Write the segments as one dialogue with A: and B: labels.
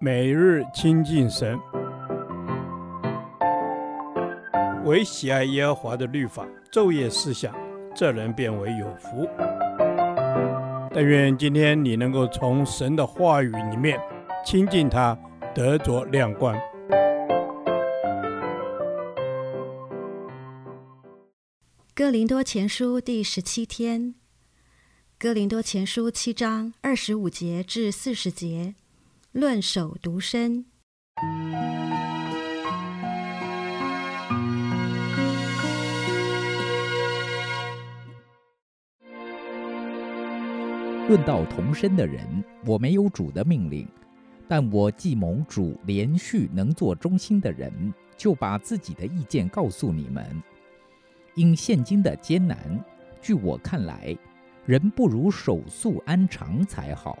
A: 每日亲近神，唯喜爱耶和华的律法，昼夜思想，这人便为有福。但愿今天你能够从神的话语里面亲近他，得着亮光。
B: 哥林多前书第十七天，哥林多前书七章二十五节至四十节。论守独身，
C: 论到同身的人，我没有主的命令，但我既蒙主连续能做中心的人，就把自己的意见告诉你们。因现今的艰难，据我看来，人不如守素安常才好。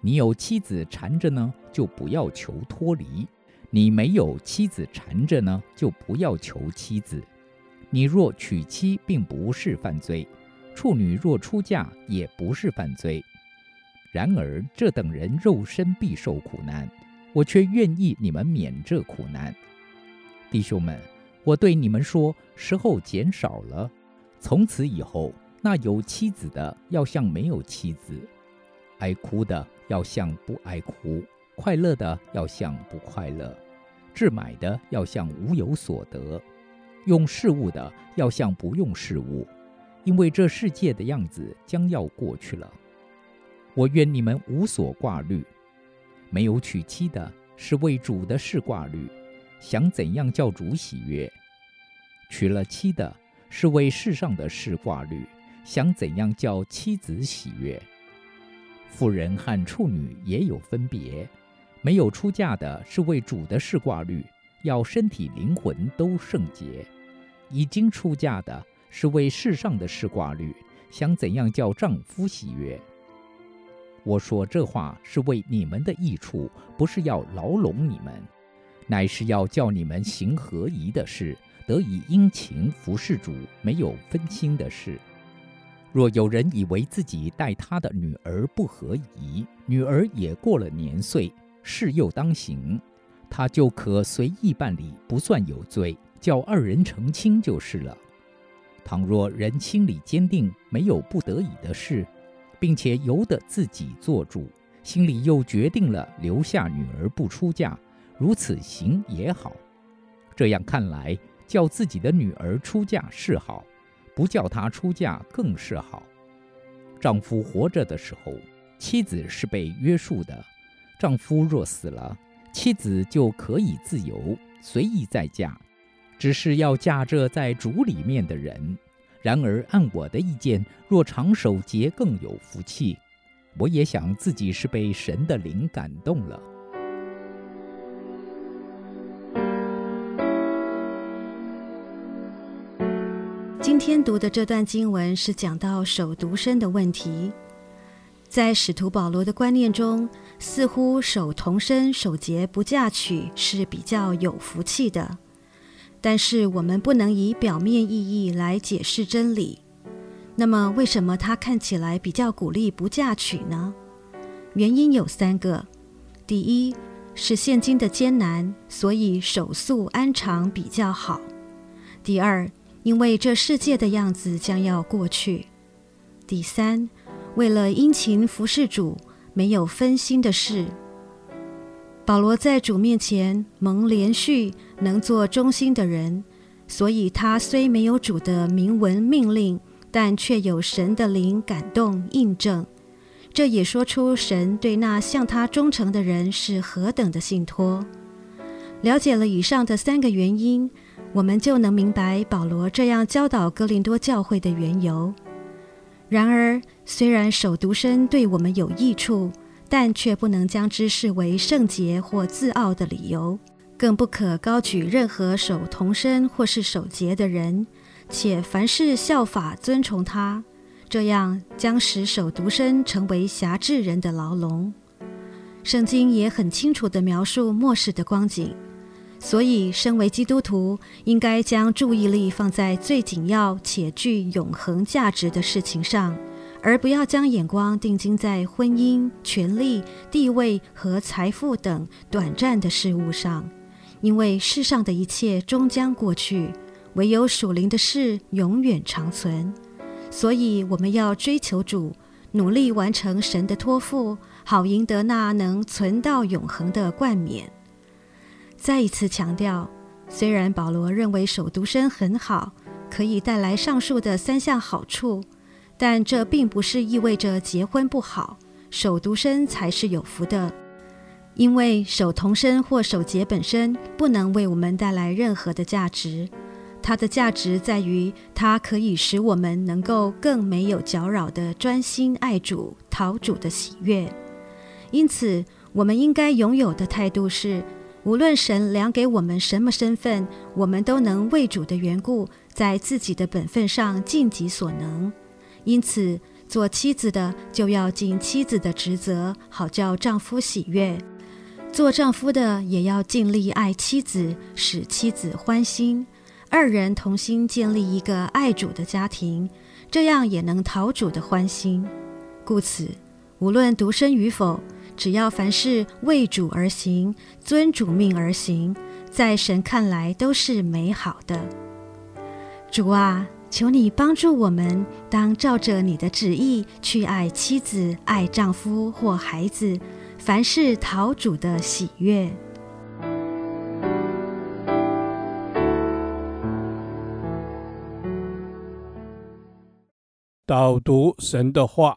C: 你有妻子缠着呢，就不要求脱离；你没有妻子缠着呢，就不要求妻子。你若娶妻，并不是犯罪；处女若出嫁，也不是犯罪。然而这等人肉身必受苦难，我却愿意你们免这苦难。弟兄们，我对你们说，时候减少了，从此以后，那有妻子的要像没有妻子，爱哭的。要像不爱哭，快乐的要像不快乐，置买的要像无有所得，用事物的要像不用事物，因为这世界的样子将要过去了。我愿你们无所挂虑。没有娶妻的是为主的事挂虑，想怎样叫主喜悦；娶了妻的是为世上的事挂虑，想怎样叫妻子喜悦。妇人和处女也有分别，没有出嫁的是为主的事挂虑，要身体灵魂都圣洁；已经出嫁的是为世上的事挂虑，想怎样叫丈夫喜悦。我说这话是为你们的益处，不是要牢笼你们，乃是要叫你们行合宜的事，得以殷勤服侍主，没有分心的事。若有人以为自己待他的女儿不合宜，女儿也过了年岁，事又当行，他就可随意办理，不算有罪，叫二人成亲就是了。倘若人心里坚定，没有不得已的事，并且由得自己做主，心里又决定了留下女儿不出嫁，如此行也好。这样看来，叫自己的女儿出嫁是好。不叫她出嫁更是好。丈夫活着的时候，妻子是被约束的；丈夫若死了，妻子就可以自由随意再嫁，只是要嫁这在主里面的人。然而按我的意见，若长守节更有福气。我也想自己是被神的灵感动了。
B: 今天读的这段经文是讲到守独身的问题。在使徒保罗的观念中，似乎守童身、守节不嫁娶是比较有福气的。但是我们不能以表面意义来解释真理。那么，为什么他看起来比较鼓励不嫁娶呢？原因有三个：第一，是现今的艰难，所以守素安常比较好；第二，因为这世界的样子将要过去。第三，为了殷勤服侍主，没有分心的事。保罗在主面前蒙连续能做忠心的人，所以他虽没有主的明文命令，但却有神的灵感动印证。这也说出神对那向他忠诚的人是何等的信托。了解了以上的三个原因。我们就能明白保罗这样教导哥林多教会的缘由。然而，虽然守独身对我们有益处，但却不能将之视为圣洁或自傲的理由，更不可高举任何守童身或是守节的人，且凡事效法尊崇他，这样将使守独身成为辖制人的牢笼。圣经也很清楚地描述末世的光景。所以，身为基督徒，应该将注意力放在最紧要且具永恒价值的事情上，而不要将眼光定睛在婚姻、权力、地位和财富等短暂的事物上，因为世上的一切终将过去，唯有属灵的事永远长存。所以，我们要追求主，努力完成神的托付，好赢得那能存到永恒的冠冕。再一次强调，虽然保罗认为守独身很好，可以带来上述的三项好处。但这并不是意味着结婚不好，守独身才是有福的。因为守童身或守节本身不能为我们带来任何的价值，它的价值在于它可以使我们能够更没有搅扰的专心爱主、讨主的喜悦。因此，我们应该拥有的态度是：无论神量给我们什么身份，我们都能为主的缘故，在自己的本分上尽己所能。因此，做妻子的就要尽妻子的职责，好叫丈夫喜悦；做丈夫的也要尽力爱妻子，使妻子欢心。二人同心建立一个爱主的家庭，这样也能讨主的欢心。故此，无论独身与否，只要凡事为主而行，遵主命而行，在神看来都是美好的。主啊。求你帮助我们，当照着你的旨意去爱妻子、爱丈夫或孩子，凡事讨主的喜悦。
A: 导读神的话，《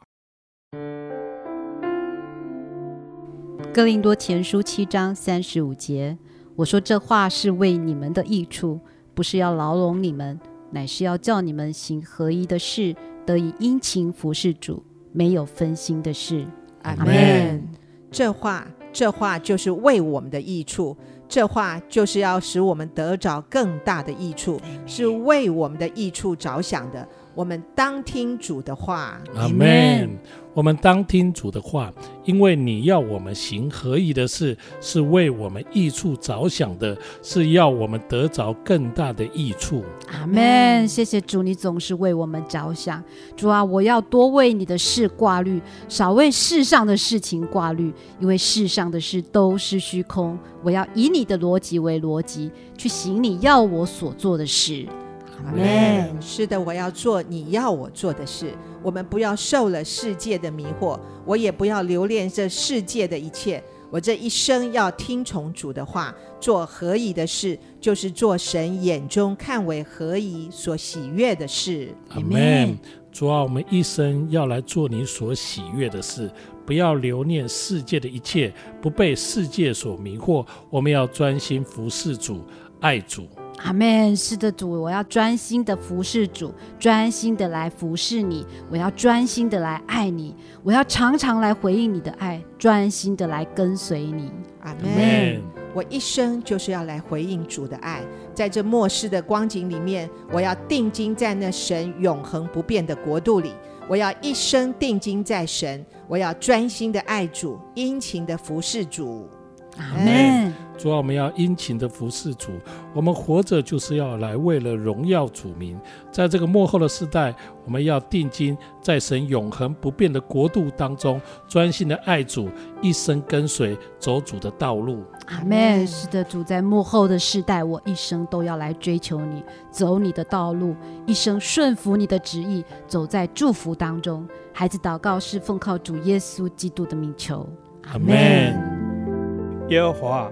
D: 哥林多前书》七章三十五节，我说这话是为你们的益处，不是要牢笼你们。乃是要叫你们行合一的事，得以殷勤服侍主，没有分心的事。
E: 阿门。这话，这话就是为我们的益处，这话就是要使我们得着更大的益处，是为我们的益处着想的。我们当听主的话。
F: 阿门。我们当听主的话，因为你要我们行合宜的事，是为我们益处着想的，是要我们得着更大的益处。
D: 阿门。谢谢主，你总是为我们着想。主啊，我要多为你的事挂虑，少为世上的事情挂虑，因为世上的事都是虚空。我要以你的逻辑为逻辑，去行你要我所做的事。
E: 阿门。是的，我要做你要我做的事。我们不要受了世界的迷惑，我也不要留恋这世界的一切。我这一生要听从主的话，做合宜的事，就是做神眼中看为合宜、所喜悦的事。
F: 阿门。主啊，我们一生要来做你所喜悦的事，不要留念世界的一切，不被世界所迷惑。我们要专心服侍主，爱主。
D: 阿门。是的，主，我要专心的服侍主，专心的来服侍你。我要专心的来爱你，我要常常来回应你的爱，专心的来跟随你。
E: 阿门。我一生就是要来回应主的爱，在这末世的光景里面，我要定睛在那神永恒不变的国度里。我要一生定睛在神，我要专心的爱主，殷勤的服侍主。
D: 阿门。
F: 主啊，我们要殷勤的服侍主。我们活着就是要来为了荣耀主名。在这个幕后的时代，我们要定睛在神永恒不变的国度当中，专心的爱主，一生跟随走主的道路。
D: 阿门。是的，主，在幕后的世代，我一生都要来追求你，走你的道路，一生顺服你的旨意，走在祝福当中。孩子祷告是奉靠主耶稣基督的名求。阿门。
A: 耶和华，